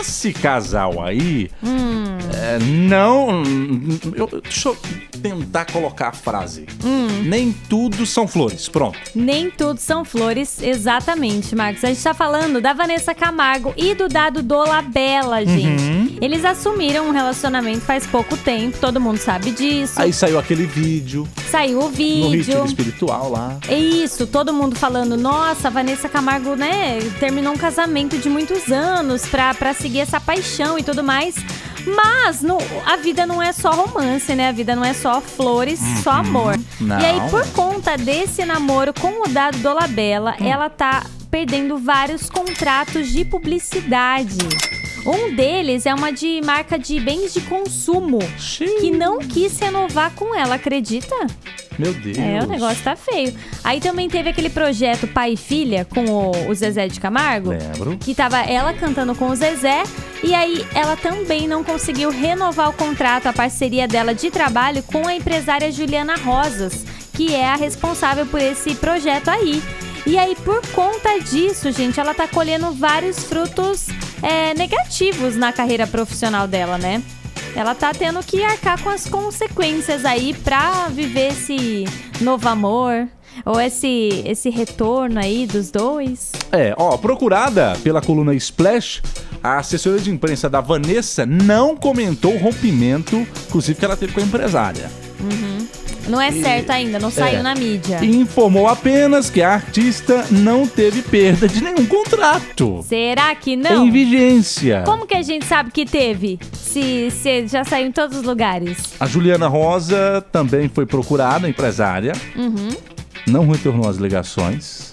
esse casal aí Hum. É, não. Eu, deixa eu tentar colocar a frase. Hum. Nem tudo são flores. Pronto. Nem tudo são flores, exatamente, Marcos. A gente tá falando da Vanessa Camargo e do Dado Dolabella, gente. Uhum. Eles assumiram um relacionamento faz pouco tempo, todo mundo sabe disso. Aí saiu aquele vídeo Saiu o no vídeo. ritmo espiritual lá. É Isso, todo mundo falando, nossa, a Vanessa Camargo, né, terminou um casamento de muitos anos pra, pra seguir essa paixão e tudo mais. Mas no- a vida não é só romance, né? A vida não é só flores, só amor. Não. E aí, por conta desse namoro com o Dado Dolabella, ela tá perdendo vários contratos de publicidade. Um deles é uma de marca de bens de consumo, que não quis renovar com ela, acredita? Meu Deus. É, o negócio tá feio. Aí também teve aquele projeto Pai e Filha com o, o Zezé de Camargo. Lembro. Que tava ela cantando com o Zezé. E aí ela também não conseguiu renovar o contrato, a parceria dela de trabalho com a empresária Juliana Rosas, que é a responsável por esse projeto aí. E aí, por conta disso, gente, ela tá colhendo vários frutos é, negativos na carreira profissional dela, né? Ela tá tendo que arcar com as consequências aí pra viver esse novo amor. Ou esse, esse retorno aí dos dois. É, ó, procurada pela coluna Splash, a assessoria de imprensa da Vanessa não comentou o rompimento, inclusive que ela teve com a empresária. Não é certo ainda, não saiu é. na mídia. E informou apenas que a artista não teve perda de nenhum contrato Será que não? em vigência. Como que a gente sabe que teve? Se, se já saiu em todos os lugares. A Juliana Rosa também foi procurada, empresária, Uhum. não retornou as ligações.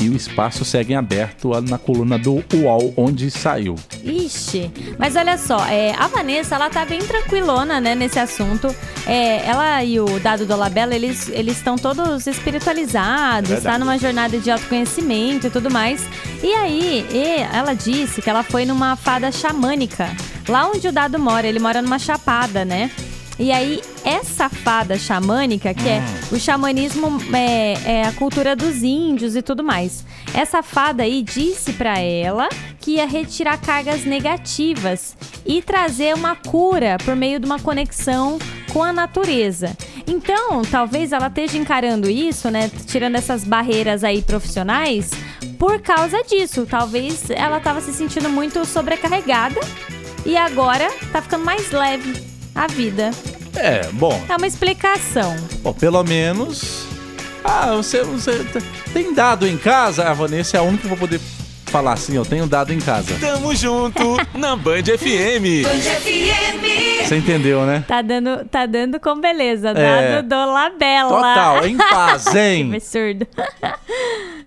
E o espaço segue em aberto na coluna do UOL, onde saiu. Ixi, mas olha só, é, a Vanessa, ela tá bem tranquilona, né, nesse assunto. É, ela e o Dado Dolabella, eles eles estão todos espiritualizados, Verdade. tá numa jornada de autoconhecimento e tudo mais. E aí, e ela disse que ela foi numa fada xamânica, lá onde o Dado mora, ele mora numa chapada, né? E aí, essa fada xamânica, que é o xamanismo, é, é a cultura dos índios e tudo mais. Essa fada aí disse pra ela que ia retirar cargas negativas e trazer uma cura por meio de uma conexão com a natureza. Então, talvez ela esteja encarando isso, né? Tirando essas barreiras aí profissionais por causa disso. Talvez ela tava se sentindo muito sobrecarregada e agora tá ficando mais leve a vida. É, bom, É uma explicação. Bom, pelo menos. Ah, você, você tem dado em casa? A Vanessa é a única que eu vou poder falar assim, eu tenho dado em casa. Tamo junto na Band FM. Você entendeu, né? Tá dando, tá dando com beleza. É. Dado do Labela. Total, em paz, Que hein? absurdo.